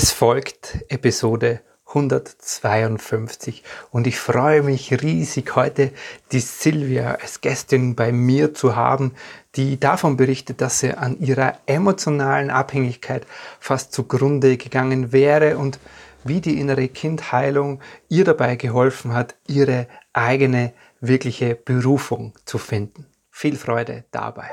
Es folgt Episode 152 und ich freue mich riesig, heute die Silvia als Gästin bei mir zu haben, die davon berichtet, dass sie an ihrer emotionalen Abhängigkeit fast zugrunde gegangen wäre und wie die innere Kindheilung ihr dabei geholfen hat, ihre eigene wirkliche Berufung zu finden. Viel Freude dabei.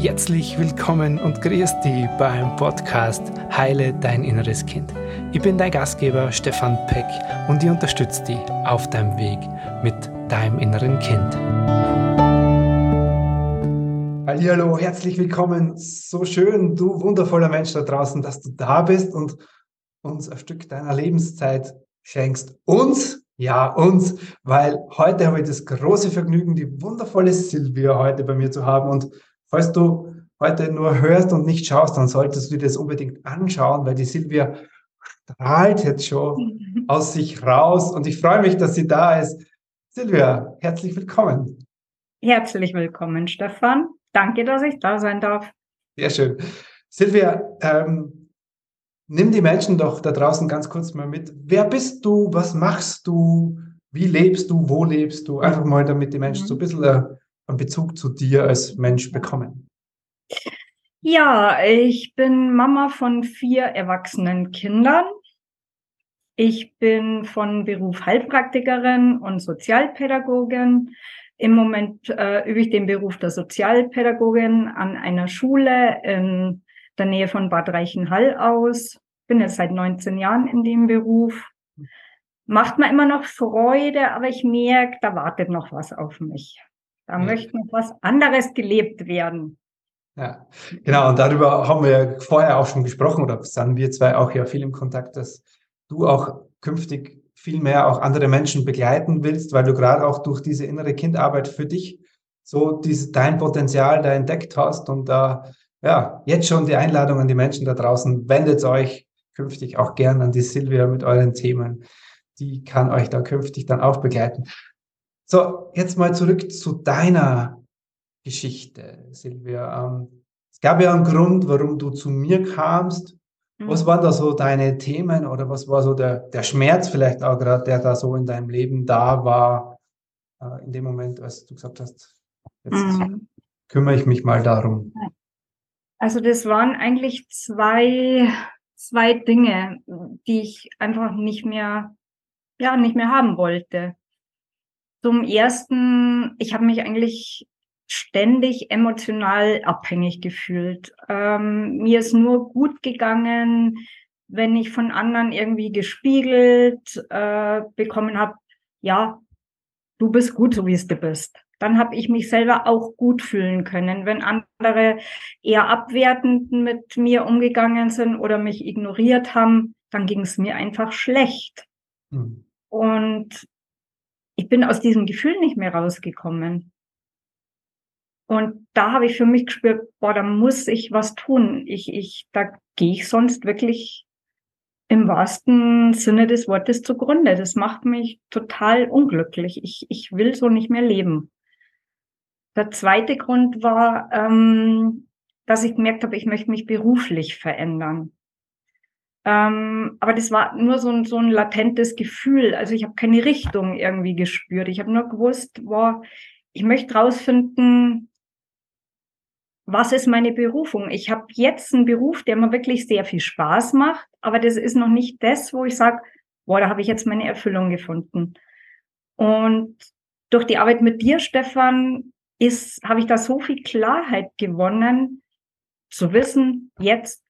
Herzlich willkommen und grüß dich beim Podcast Heile dein inneres Kind. Ich bin dein Gastgeber Stefan Peck und ich unterstütze dich auf deinem Weg mit deinem inneren Kind. Hallo, herzlich willkommen. So schön, du wundervoller Mensch da draußen, dass du da bist und uns ein Stück deiner Lebenszeit schenkst. Uns, ja, uns, weil heute habe ich das große Vergnügen, die wundervolle Silvia heute bei mir zu haben und Falls du heute nur hörst und nicht schaust, dann solltest du dir das unbedingt anschauen, weil die Silvia strahlt jetzt schon aus sich raus und ich freue mich, dass sie da ist. Silvia, herzlich willkommen. Herzlich willkommen, Stefan. Danke, dass ich da sein darf. Sehr schön. Silvia, ähm, nimm die Menschen doch da draußen ganz kurz mal mit. Wer bist du? Was machst du? Wie lebst du? Wo lebst du? Einfach mal, damit die Menschen so ein bisschen äh, einen Bezug zu dir als Mensch bekommen? Ja, ich bin Mama von vier erwachsenen Kindern. Ich bin von Beruf Heilpraktikerin und Sozialpädagogin. Im Moment äh, übe ich den Beruf der Sozialpädagogin an einer Schule in der Nähe von Bad Reichenhall aus. Bin jetzt seit 19 Jahren in dem Beruf. Macht mir immer noch Freude, aber ich merke, da wartet noch was auf mich. Da möchte noch was anderes gelebt werden. Ja, genau. Und darüber haben wir ja vorher auch schon gesprochen oder sind wir zwei auch ja viel im Kontakt, dass du auch künftig viel mehr auch andere Menschen begleiten willst, weil du gerade auch durch diese innere Kindarbeit für dich so dieses, dein Potenzial da entdeckt hast und da, ja, jetzt schon die Einladung an die Menschen da draußen, wendet euch künftig auch gern an die Silvia mit euren Themen. Die kann euch da künftig dann auch begleiten. So, jetzt mal zurück zu deiner Geschichte, Silvia. Ähm, es gab ja einen Grund, warum du zu mir kamst. Mhm. Was waren da so deine Themen oder was war so der, der Schmerz vielleicht auch gerade, der da so in deinem Leben da war, äh, in dem Moment, als du gesagt hast, jetzt mhm. kümmere ich mich mal darum? Also das waren eigentlich zwei, zwei Dinge, die ich einfach nicht mehr, ja, nicht mehr haben wollte. Zum ersten, ich habe mich eigentlich ständig emotional abhängig gefühlt. Ähm, mir ist nur gut gegangen, wenn ich von anderen irgendwie gespiegelt äh, bekommen habe, ja, du bist gut, so wie es du bist. Dann habe ich mich selber auch gut fühlen können. Wenn andere eher abwertend mit mir umgegangen sind oder mich ignoriert haben, dann ging es mir einfach schlecht. Hm. Und ich bin aus diesem Gefühl nicht mehr rausgekommen. Und da habe ich für mich gespürt, boah, da muss ich was tun. Ich, ich, da gehe ich sonst wirklich im wahrsten Sinne des Wortes zugrunde. Das macht mich total unglücklich. Ich, ich will so nicht mehr leben. Der zweite Grund war, ähm, dass ich gemerkt habe, ich möchte mich beruflich verändern. Ähm, aber das war nur so ein, so ein latentes Gefühl. Also ich habe keine Richtung irgendwie gespürt. Ich habe nur gewusst, boah, ich möchte rausfinden, was ist meine Berufung? Ich habe jetzt einen Beruf, der mir wirklich sehr viel Spaß macht, aber das ist noch nicht das, wo ich sage, boah, da habe ich jetzt meine Erfüllung gefunden. Und durch die Arbeit mit dir, Stefan, ist, habe ich da so viel Klarheit gewonnen, zu wissen, jetzt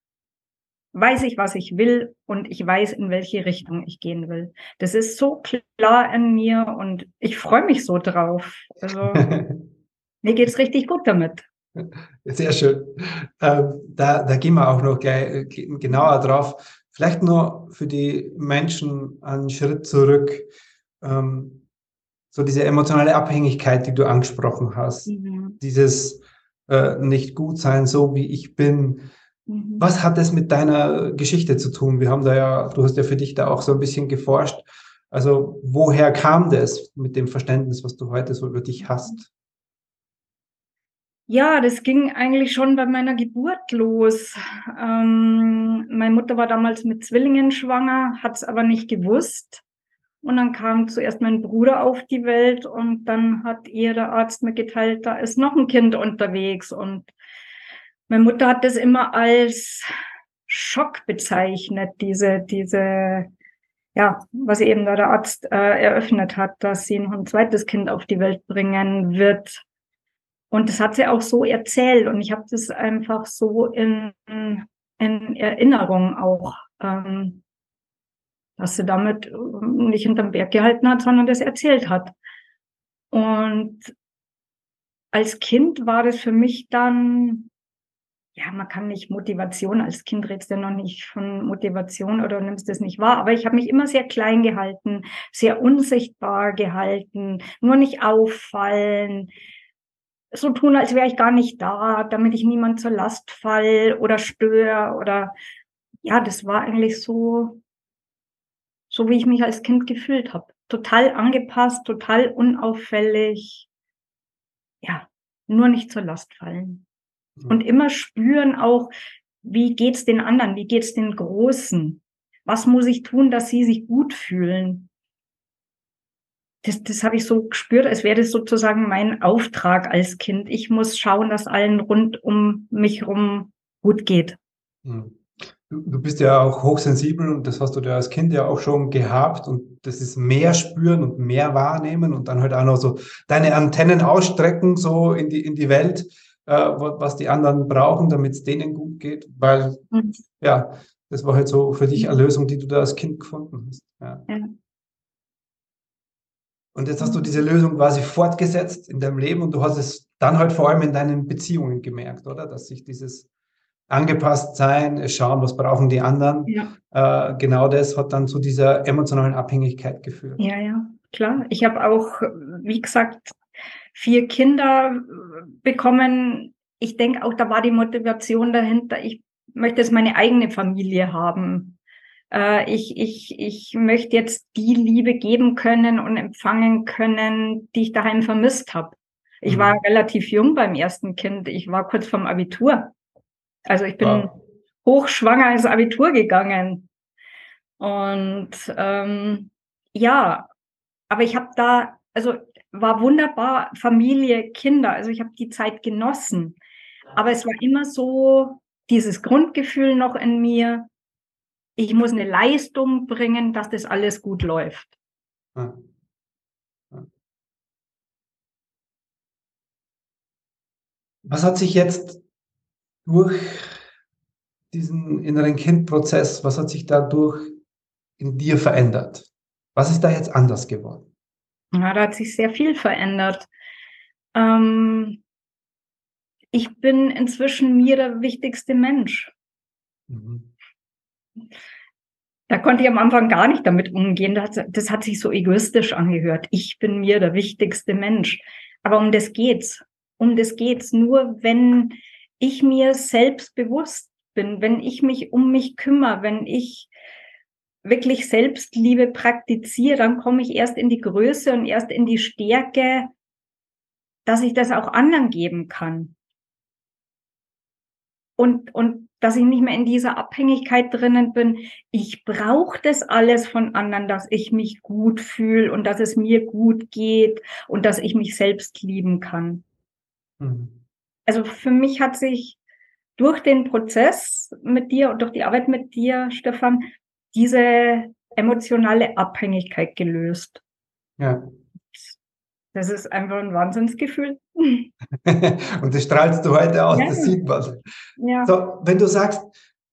weiß ich, was ich will und ich weiß, in welche Richtung ich gehen will. Das ist so klar in mir und ich freue mich so drauf. Also mir geht's richtig gut damit. Sehr schön. Ähm, da, da gehen wir auch noch gleich äh, genauer drauf. Vielleicht nur für die Menschen einen Schritt zurück. Ähm, so diese emotionale Abhängigkeit, die du angesprochen hast. Mhm. Dieses äh, nicht gut sein, so wie ich bin Mhm. Was hat das mit deiner Geschichte zu tun? Wir haben da ja, du hast ja für dich da auch so ein bisschen geforscht. Also woher kam das mit dem Verständnis, was du heute so über dich hast? Ja, das ging eigentlich schon bei meiner Geburt los. Ähm, meine Mutter war damals mit Zwillingen schwanger, hat es aber nicht gewusst. Und dann kam zuerst mein Bruder auf die Welt und dann hat ihr der Arzt mitgeteilt, da ist noch ein Kind unterwegs. Und meine Mutter hat das immer als Schock bezeichnet, diese, diese, ja, was eben da der Arzt äh, eröffnet hat, dass sie noch ein zweites Kind auf die Welt bringen wird. Und das hat sie auch so erzählt und ich habe das einfach so in, in Erinnerung auch, ähm, dass sie damit nicht hinterm Berg gehalten hat, sondern das erzählt hat. Und als Kind war das für mich dann, ja, man kann nicht Motivation, als Kind redest du noch nicht von Motivation oder nimmst das nicht wahr, aber ich habe mich immer sehr klein gehalten, sehr unsichtbar gehalten, nur nicht auffallen, so tun, als wäre ich gar nicht da, damit ich niemand zur Last fall oder störe oder ja, das war eigentlich so, so wie ich mich als Kind gefühlt habe. Total angepasst, total unauffällig. Ja, nur nicht zur Last fallen. Mhm. Und immer spüren auch, wie geht's den anderen, wie geht's den Großen? Was muss ich tun, dass sie sich gut fühlen? das, das habe ich so gespürt, als wäre das sozusagen mein Auftrag als Kind. Ich muss schauen, dass allen rund um mich herum gut geht. Hm. Du, du bist ja auch hochsensibel und das hast du ja als Kind ja auch schon gehabt und das ist mehr spüren und mehr wahrnehmen und dann halt auch noch so deine Antennen ausstrecken so in die, in die Welt, äh, was die anderen brauchen, damit es denen gut geht, weil mhm. ja, das war halt so für dich eine Lösung, die du da als Kind gefunden hast. Ja. ja. Und jetzt hast du diese Lösung quasi fortgesetzt in deinem Leben und du hast es dann halt vor allem in deinen Beziehungen gemerkt, oder? Dass sich dieses angepasst sein, schauen, was brauchen die anderen, ja. äh, genau das hat dann zu dieser emotionalen Abhängigkeit geführt. Ja, ja, klar. Ich habe auch, wie gesagt, vier Kinder bekommen. Ich denke auch, da war die Motivation dahinter. Ich möchte jetzt meine eigene Familie haben äh, ich, ich, ich möchte jetzt die Liebe geben können und empfangen können, die ich daheim vermisst habe. Ich mhm. war relativ jung beim ersten Kind. Ich war kurz vorm Abitur. Also ich bin wow. hochschwanger ins Abitur gegangen. Und ähm, ja, aber ich habe da, also war wunderbar, Familie, Kinder. Also ich habe die Zeit genossen. Aber es war immer so dieses Grundgefühl noch in mir, ich muss eine Leistung bringen, dass das alles gut läuft. Was hat sich jetzt durch diesen inneren Kindprozess, was hat sich dadurch in dir verändert? Was ist da jetzt anders geworden? Ja, da hat sich sehr viel verändert. Ähm, ich bin inzwischen mir der wichtigste Mensch. Mhm. Da konnte ich am Anfang gar nicht damit umgehen. Das, das hat sich so egoistisch angehört. Ich bin mir der wichtigste Mensch. Aber um das geht's. Um das geht's nur, wenn ich mir selbst bewusst bin, wenn ich mich um mich kümmere, wenn ich wirklich Selbstliebe praktiziere, dann komme ich erst in die Größe und erst in die Stärke, dass ich das auch anderen geben kann. Und, und dass ich nicht mehr in dieser Abhängigkeit drinnen bin. Ich brauche das alles von anderen, dass ich mich gut fühle und dass es mir gut geht und dass ich mich selbst lieben kann. Mhm. Also für mich hat sich durch den Prozess mit dir und durch die Arbeit mit dir, Stefan, diese emotionale Abhängigkeit gelöst. Ja. Das ist einfach ein Wahnsinnsgefühl. und das strahlst du heute aus, ja. das sieht man. Ja. So, wenn du sagst,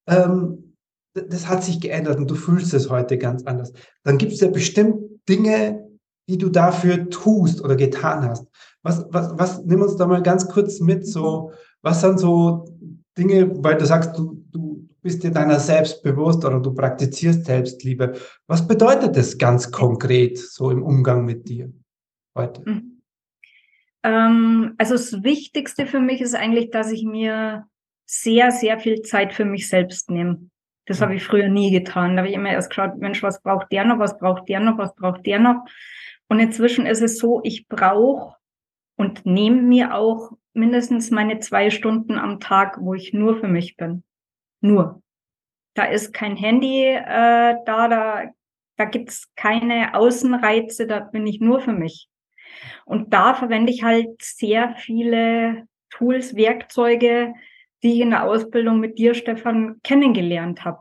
ähm, das hat sich geändert und du fühlst es heute ganz anders, dann gibt es ja bestimmt Dinge, die du dafür tust oder getan hast. Was, was, was, nimm uns da mal ganz kurz mit, so, was sind so Dinge, weil du sagst, du, du bist dir deiner selbst bewusst oder du praktizierst Selbstliebe. Was bedeutet das ganz konkret so im Umgang mit dir heute? Mhm. Ähm, also das Wichtigste für mich ist eigentlich, dass ich mir sehr, sehr viel Zeit für mich selbst nehme. Das habe ich früher nie getan. Da habe ich immer erst geschaut, Mensch, was braucht der noch, was braucht der noch, was braucht der noch. Und inzwischen ist es so, ich brauche und nehme mir auch mindestens meine zwei Stunden am Tag, wo ich nur für mich bin. Nur. Da ist kein Handy äh, da, da, da gibt's keine Außenreize, da bin ich nur für mich. Und da verwende ich halt sehr viele Tools, Werkzeuge, die ich in der Ausbildung mit dir, Stefan, kennengelernt habe.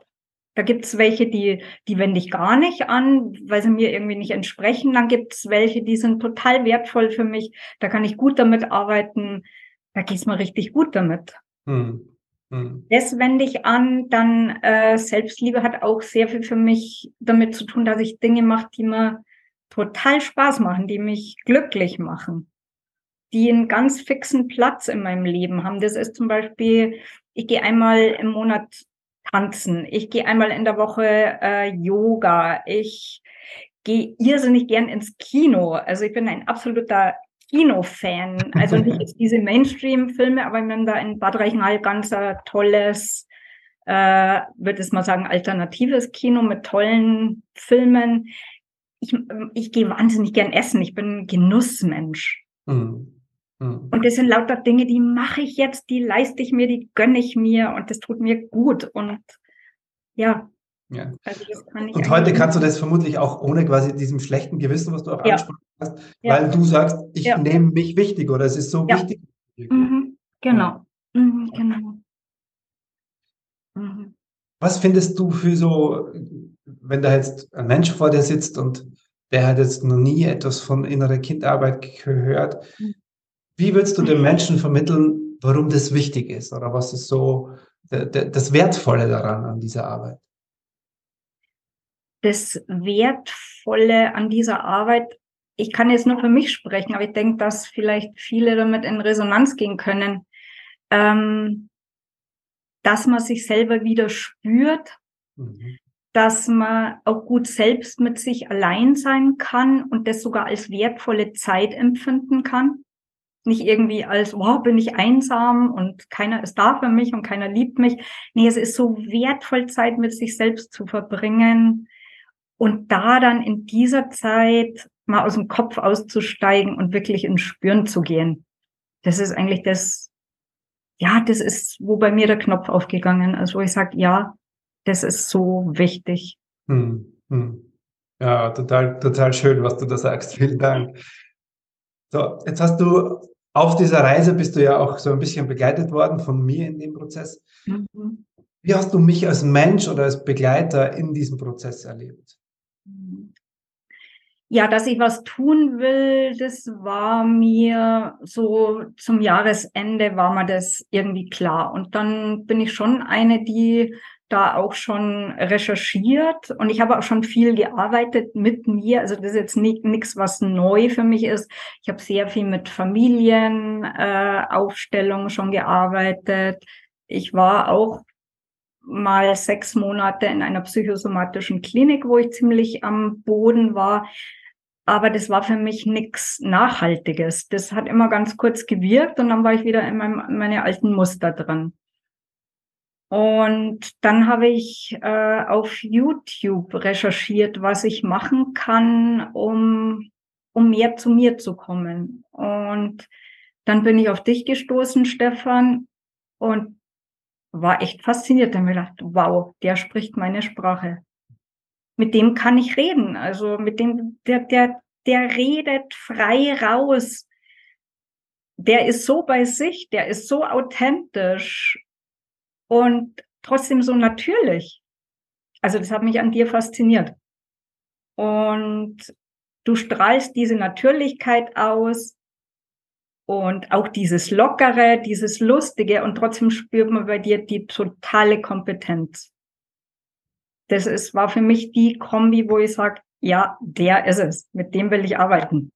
Da gibt's welche, die, die wende ich gar nicht an, weil sie mir irgendwie nicht entsprechen. Dann gibt's welche, die sind total wertvoll für mich. Da kann ich gut damit arbeiten. Da geht's mir richtig gut damit. Hm. Hm. Das wende ich an. Dann äh, Selbstliebe hat auch sehr viel für mich damit zu tun, dass ich Dinge mache, die mir total Spaß machen, die mich glücklich machen, die einen ganz fixen Platz in meinem Leben haben. Das ist zum Beispiel, ich gehe einmal im Monat tanzen, ich gehe einmal in der Woche äh, Yoga, ich gehe irrsinnig gern ins Kino. Also ich bin ein absoluter Kinofan. Also nicht jetzt diese Mainstream-Filme, aber wir haben da in Bad Reichenhall ganz ein tolles, äh, würde ich mal sagen, alternatives Kino mit tollen Filmen. Ich, ich gehe wahnsinnig gern essen. Ich bin ein Genussmensch. Mhm. Mhm. Und das sind lauter Dinge, die mache ich jetzt, die leiste ich mir, die gönne ich mir und das tut mir gut. Und ja, ja. Also und heute kannst du das vermutlich auch ohne quasi diesem schlechten Gewissen, was du auch ja. angesprochen hast, ja. weil du sagst, ich ja. nehme mich wichtig oder es ist so wichtig. Mhm. Genau. Mhm, genau. Mhm. Was findest du für so, wenn da jetzt ein Mensch vor dir sitzt und der hat jetzt noch nie etwas von innerer Kindarbeit gehört, mhm. wie würdest du dem Menschen vermitteln, warum das wichtig ist oder was ist so das Wertvolle daran an dieser Arbeit? Das Wertvolle an dieser Arbeit, ich kann jetzt nur für mich sprechen, aber ich denke, dass vielleicht viele damit in Resonanz gehen können, ähm, dass man sich selber wieder spürt, mhm. dass man auch gut selbst mit sich allein sein kann und das sogar als wertvolle Zeit empfinden kann. Nicht irgendwie als, wow, bin ich einsam und keiner ist da für mich und keiner liebt mich. Nee, es ist so wertvoll, Zeit mit sich selbst zu verbringen, und da dann in dieser Zeit mal aus dem Kopf auszusteigen und wirklich ins Spüren zu gehen. Das ist eigentlich das, ja, das ist, wo bei mir der Knopf aufgegangen ist, wo ich sage, ja, das ist so wichtig. Hm, hm. Ja, total, total schön, was du da sagst. Vielen Dank. So, jetzt hast du auf dieser Reise bist du ja auch so ein bisschen begleitet worden von mir in dem Prozess. Mhm. Wie hast du mich als Mensch oder als Begleiter in diesem Prozess erlebt? Ja, dass ich was tun will, das war mir so zum Jahresende war mir das irgendwie klar. Und dann bin ich schon eine, die da auch schon recherchiert und ich habe auch schon viel gearbeitet mit mir. Also das ist jetzt nichts, was neu für mich ist. Ich habe sehr viel mit Familienaufstellung äh, schon gearbeitet. Ich war auch mal sechs Monate in einer psychosomatischen Klinik, wo ich ziemlich am Boden war. Aber das war für mich nichts Nachhaltiges. Das hat immer ganz kurz gewirkt und dann war ich wieder in, meinem, in meine alten Muster drin. Und dann habe ich äh, auf YouTube recherchiert, was ich machen kann, um, um mehr zu mir zu kommen. Und dann bin ich auf dich gestoßen, Stefan, und war echt fasziniert. Dann habe ich gedacht, wow, der spricht meine Sprache. Mit dem kann ich reden. Also mit dem, der, der, der redet frei raus. Der ist so bei sich, der ist so authentisch und trotzdem so natürlich. Also das hat mich an dir fasziniert. Und du strahlst diese Natürlichkeit aus, und auch dieses Lockere, dieses Lustige und trotzdem spürt man bei dir die totale Kompetenz. Das ist, war für mich die Kombi, wo ich sage, ja, der ist es. Mit dem will ich arbeiten.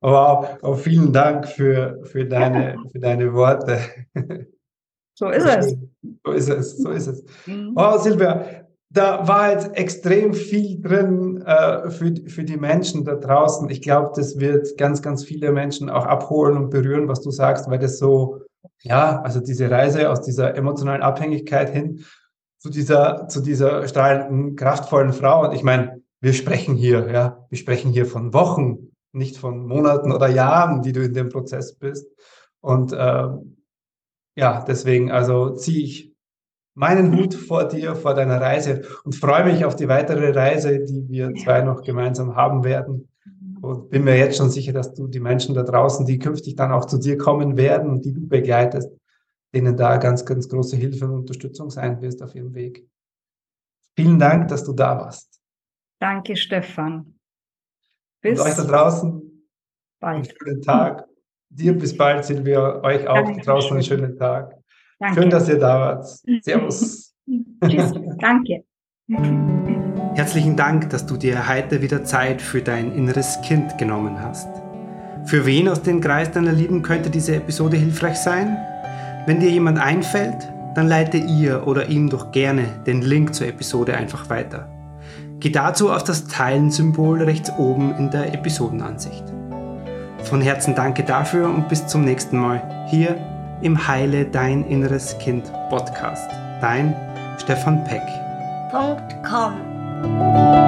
Wow, oh, vielen Dank für, für, deine, für deine Worte. So ist es. So ist es, so ist es. Mhm. Oh, Silvia, da war jetzt extrem viel drin äh, für, für die Menschen da draußen. Ich glaube, das wird ganz, ganz viele Menschen auch abholen und berühren, was du sagst, weil das so, ja, also diese Reise aus dieser emotionalen Abhängigkeit hin zu dieser, zu dieser strahlenden, kraftvollen Frau. Und ich meine, wir sprechen hier, ja, wir sprechen hier von Wochen, nicht von Monaten oder Jahren, die du in dem Prozess bist. Und äh, ja, deswegen, also ziehe ich meinen Hut vor dir, vor deiner Reise und freue mich auf die weitere Reise, die wir zwei noch gemeinsam haben werden. Und bin mir jetzt schon sicher, dass du die Menschen da draußen, die künftig dann auch zu dir kommen werden und die du begleitest, denen da ganz, ganz große Hilfe und Unterstützung sein wirst auf ihrem Weg. Vielen Dank, dass du da warst. Danke, Stefan. Bis und euch da draußen bald. einen schönen Tag. Dir bis bald, Silvia. Euch auch Danke. draußen einen schönen Tag. Danke. Schön, dass ihr da wart. Servus. Tschüss. Danke. Herzlichen Dank, dass du dir heute wieder Zeit für dein inneres Kind genommen hast. Für wen aus dem Kreis deiner Lieben könnte diese Episode hilfreich sein? Wenn dir jemand einfällt, dann leite ihr oder ihm doch gerne den Link zur Episode einfach weiter. Geh dazu auf das Teilen-Symbol rechts oben in der Episodenansicht. Von Herzen danke dafür und bis zum nächsten Mal hier im Heile Dein Inneres Kind Podcast. Dein Stefan Peck. .com